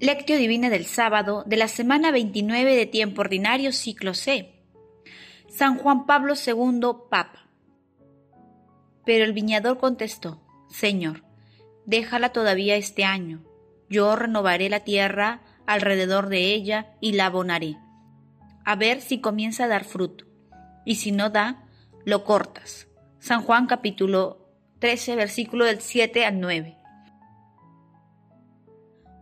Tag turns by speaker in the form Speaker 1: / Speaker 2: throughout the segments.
Speaker 1: Lectio Divina del sábado de la semana 29 de tiempo ordinario ciclo C. San Juan Pablo II, Papa. Pero el viñador contestó, Señor, déjala todavía este año. Yo renovaré la tierra alrededor de ella y la abonaré. A ver si comienza a dar fruto. Y si no da, lo cortas. San Juan capítulo 13, versículo del 7 al 9.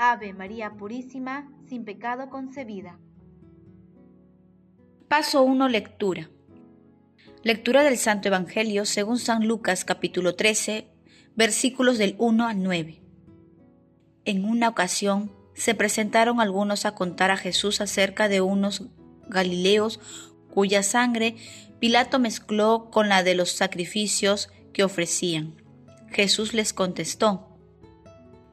Speaker 2: Ave María Purísima, sin pecado concebida.
Speaker 1: Paso 1. Lectura. Lectura del Santo Evangelio según San Lucas capítulo 13, versículos del 1 al 9. En una ocasión se presentaron algunos a contar a Jesús acerca de unos galileos cuya sangre Pilato mezcló con la de los sacrificios que ofrecían. Jesús les contestó,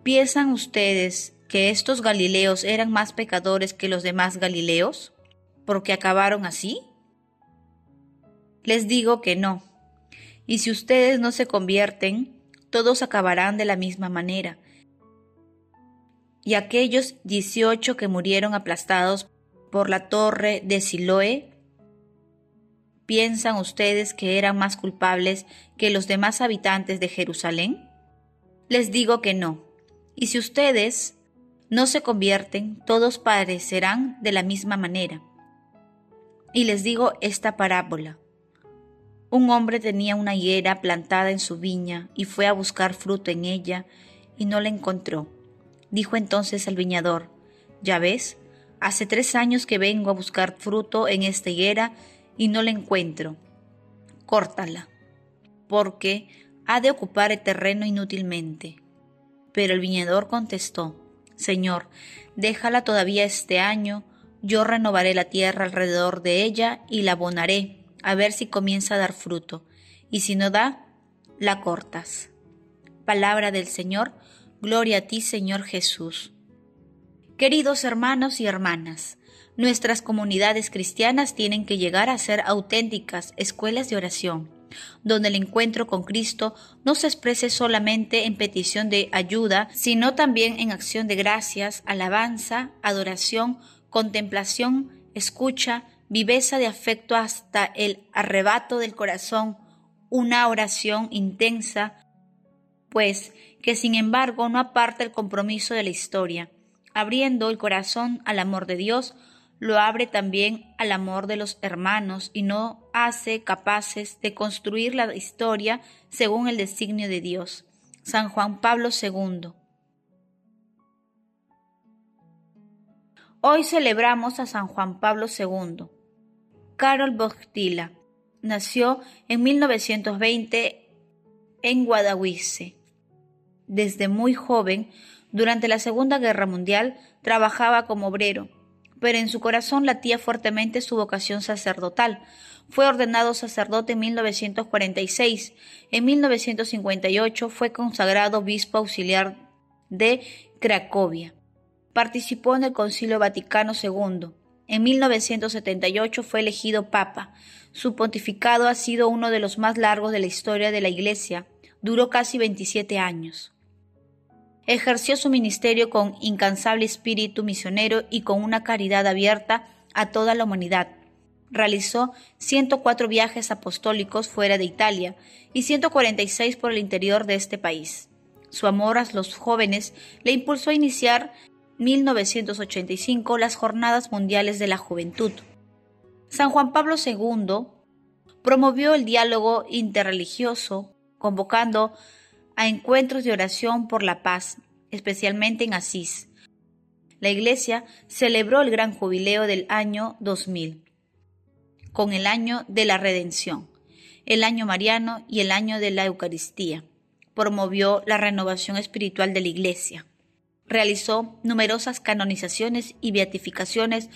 Speaker 1: ¿piensan ustedes que estos Galileos eran más pecadores que los demás Galileos? ¿Porque acabaron así? Les digo que no. Y si ustedes no se convierten, todos acabarán de la misma manera. Y aquellos dieciocho que murieron aplastados por la torre de Siloé, ¿piensan ustedes que eran más culpables que los demás habitantes de Jerusalén? Les digo que no. Y si ustedes no se convierten, todos padecerán de la misma manera. Y les digo esta parábola. Un hombre tenía una higuera plantada en su viña y fue a buscar fruto en ella y no la encontró. Dijo entonces el viñador, Ya ves, hace tres años que vengo a buscar fruto en esta higuera y no la encuentro. Córtala, porque ha de ocupar el terreno inútilmente. Pero el viñador contestó, Señor, déjala todavía este año, yo renovaré la tierra alrededor de ella y la abonaré, a ver si comienza a dar fruto, y si no da, la cortas. Palabra del Señor, gloria a ti, Señor Jesús. Queridos hermanos y hermanas, nuestras comunidades cristianas tienen que llegar a ser auténticas escuelas de oración donde el encuentro con Cristo no se exprese solamente en petición de ayuda, sino también en acción de gracias, alabanza, adoración, contemplación, escucha, viveza de afecto hasta el arrebato del corazón, una oración intensa, pues que sin embargo no aparta el compromiso de la historia, abriendo el corazón al amor de Dios, lo abre también al amor de los hermanos y no hace capaces de construir la historia según el designio de Dios. San Juan Pablo II. Hoy celebramos a San Juan Pablo II. Carol Bostila nació en 1920 en Guadalquivir. Desde muy joven, durante la Segunda Guerra Mundial, trabajaba como obrero pero en su corazón latía fuertemente su vocación sacerdotal. Fue ordenado sacerdote en 1946. En 1958 fue consagrado obispo auxiliar de Cracovia. Participó en el Concilio Vaticano II. En 1978 fue elegido papa. Su pontificado ha sido uno de los más largos de la historia de la Iglesia. Duró casi 27 años. Ejerció su ministerio con incansable espíritu misionero y con una caridad abierta a toda la humanidad. Realizó 104 viajes apostólicos fuera de Italia y 146 por el interior de este país. Su amor a los jóvenes le impulsó a iniciar 1985 las Jornadas Mundiales de la Juventud. San Juan Pablo II promovió el diálogo interreligioso, convocando a encuentros de oración por la paz, especialmente en Asís. La Iglesia celebró el gran jubileo del año 2000, con el año de la redención, el año mariano y el año de la Eucaristía. Promovió la renovación espiritual de la Iglesia. Realizó numerosas canonizaciones y beatificaciones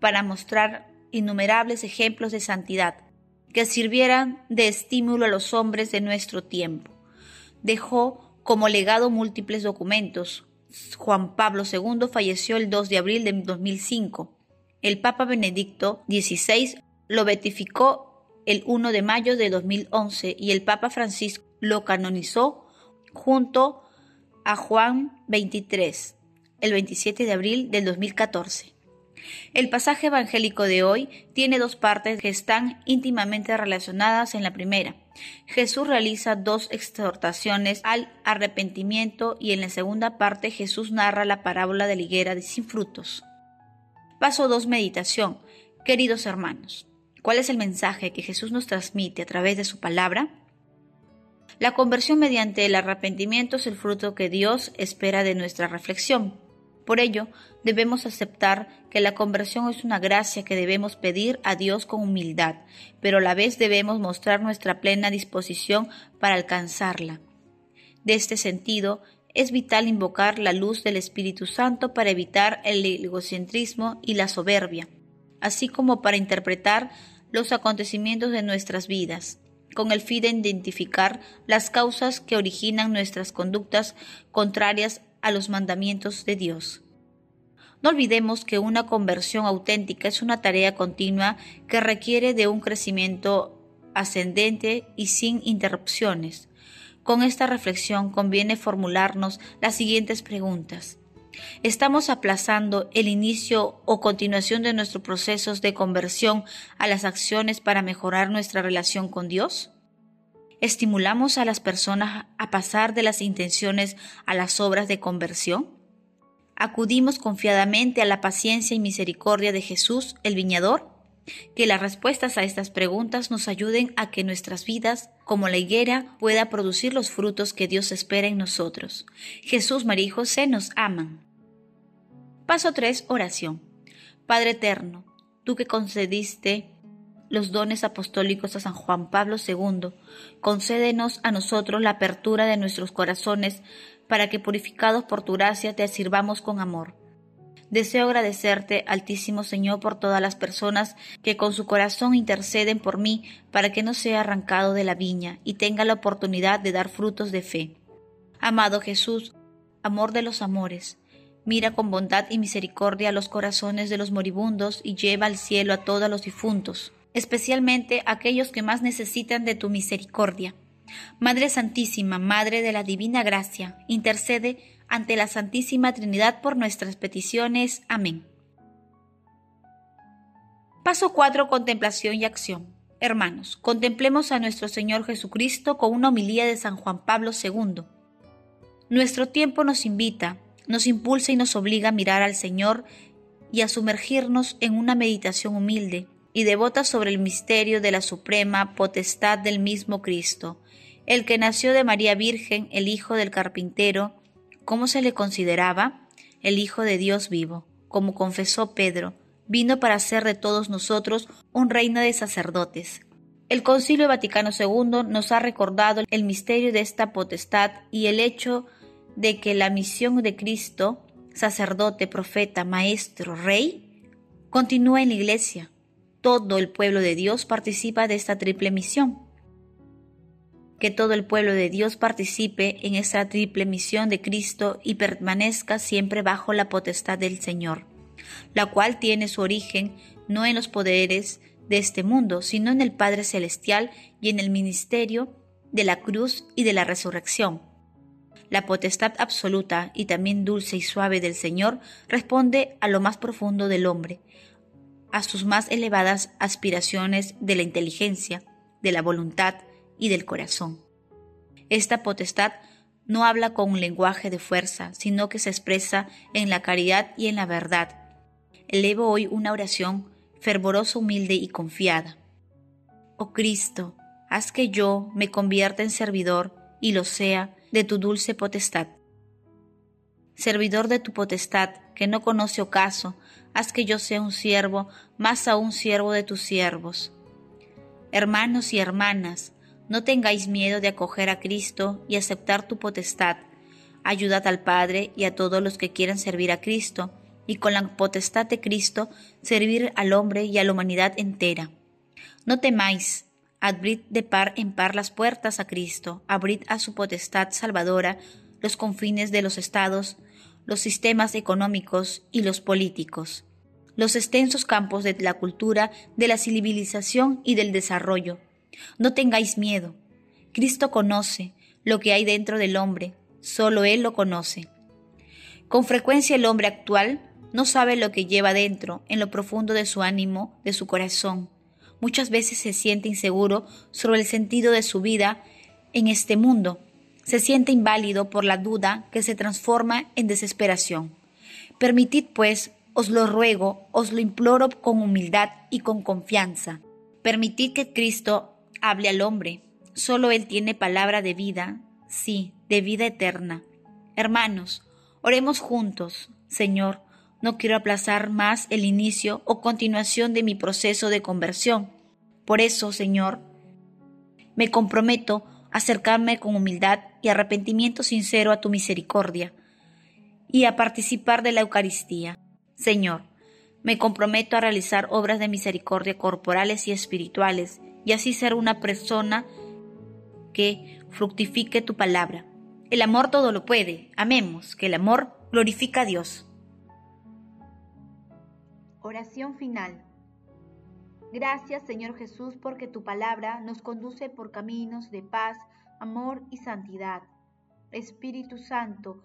Speaker 1: para mostrar innumerables ejemplos de santidad que sirvieran de estímulo a los hombres de nuestro tiempo. Dejó como legado múltiples documentos. Juan Pablo II falleció el 2 de abril de 2005. El Papa Benedicto XVI lo beatificó el 1 de mayo de 2011 y el Papa Francisco lo canonizó junto a Juan XXIII el 27 de abril del 2014. El pasaje evangélico de hoy tiene dos partes que están íntimamente relacionadas en la primera. Jesús realiza dos exhortaciones al arrepentimiento y en la segunda parte Jesús narra la parábola de la higuera de sin frutos. Paso 2. Meditación. Queridos hermanos, ¿cuál es el mensaje que Jesús nos transmite a través de su palabra? La conversión mediante el arrepentimiento es el fruto que Dios espera de nuestra reflexión. Por ello, debemos aceptar que la conversión es una gracia que debemos pedir a Dios con humildad, pero a la vez debemos mostrar nuestra plena disposición para alcanzarla. De este sentido, es vital invocar la luz del Espíritu Santo para evitar el egocentrismo y la soberbia, así como para interpretar los acontecimientos de nuestras vidas, con el fin de identificar las causas que originan nuestras conductas contrarias a los mandamientos de Dios. No olvidemos que una conversión auténtica es una tarea continua que requiere de un crecimiento ascendente y sin interrupciones. Con esta reflexión conviene formularnos las siguientes preguntas. ¿Estamos aplazando el inicio o continuación de nuestros procesos de conversión a las acciones para mejorar nuestra relación con Dios? ¿Estimulamos a las personas a pasar de las intenciones a las obras de conversión? ¿Acudimos confiadamente a la paciencia y misericordia de Jesús, el viñador? Que las respuestas a estas preguntas nos ayuden a que nuestras vidas, como la higuera, pueda producir los frutos que Dios espera en nosotros. Jesús, María y José nos aman. Paso 3. Oración. Padre eterno, tú que concediste los dones apostólicos a San Juan Pablo II, concédenos a nosotros la apertura de nuestros corazones para que purificados por tu gracia te sirvamos con amor. Deseo agradecerte, Altísimo Señor, por todas las personas que con su corazón interceden por mí para que no sea arrancado de la viña y tenga la oportunidad de dar frutos de fe. Amado Jesús, amor de los amores, mira con bondad y misericordia los corazones de los moribundos y lleva al cielo a todos los difuntos especialmente aquellos que más necesitan de tu misericordia. Madre Santísima, Madre de la Divina Gracia, intercede ante la Santísima Trinidad por nuestras peticiones. Amén. Paso 4. Contemplación y acción. Hermanos, contemplemos a nuestro Señor Jesucristo con una homilía de San Juan Pablo II. Nuestro tiempo nos invita, nos impulsa y nos obliga a mirar al Señor y a sumergirnos en una meditación humilde, y devota sobre el misterio de la suprema potestad del mismo Cristo, el que nació de María Virgen, el Hijo del Carpintero, ¿cómo se le consideraba? El Hijo de Dios vivo, como confesó Pedro, vino para hacer de todos nosotros un reino de sacerdotes. El Concilio Vaticano II nos ha recordado el misterio de esta potestad y el hecho de que la misión de Cristo, sacerdote, profeta, maestro, rey, continúa en la Iglesia, todo el pueblo de Dios participa de esta triple misión. Que todo el pueblo de Dios participe en esta triple misión de Cristo y permanezca siempre bajo la potestad del Señor, la cual tiene su origen no en los poderes de este mundo, sino en el Padre Celestial y en el ministerio de la cruz y de la resurrección. La potestad absoluta y también dulce y suave del Señor responde a lo más profundo del hombre, a sus más elevadas aspiraciones de la inteligencia, de la voluntad y del corazón. Esta potestad no habla con un lenguaje de fuerza, sino que se expresa en la caridad y en la verdad. Elevo hoy una oración fervorosa, humilde y confiada. Oh Cristo, haz que yo me convierta en servidor y lo sea de tu dulce potestad. Servidor de tu potestad, que no conoce ocaso, haz que yo sea un siervo, más aún siervo de tus siervos. Hermanos y hermanas, no tengáis miedo de acoger a Cristo y aceptar tu potestad. Ayudad al Padre y a todos los que quieran servir a Cristo, y con la potestad de Cristo servir al hombre y a la humanidad entera. No temáis, abrid de par en par las puertas a Cristo, abrid a su potestad salvadora los confines de los estados, los sistemas económicos y los políticos, los extensos campos de la cultura, de la civilización y del desarrollo. No tengáis miedo. Cristo conoce lo que hay dentro del hombre, solo Él lo conoce. Con frecuencia el hombre actual no sabe lo que lleva dentro, en lo profundo de su ánimo, de su corazón. Muchas veces se siente inseguro sobre el sentido de su vida en este mundo. Se siente inválido por la duda que se transforma en desesperación. Permitid, pues, os lo ruego, os lo imploro con humildad y con confianza. Permitid que Cristo hable al hombre. Solo Él tiene palabra de vida, sí, de vida eterna. Hermanos, oremos juntos. Señor, no quiero aplazar más el inicio o continuación de mi proceso de conversión. Por eso, Señor, me comprometo a acercarme con humildad y arrepentimiento sincero a tu misericordia y a participar de la Eucaristía. Señor, me comprometo a realizar obras de misericordia corporales y espirituales y así ser una persona que fructifique tu palabra. El amor todo lo puede. Amemos, que el amor glorifica a Dios.
Speaker 2: Oración final. Gracias Señor Jesús porque tu palabra nos conduce por caminos de paz, amor y santidad. Espíritu Santo,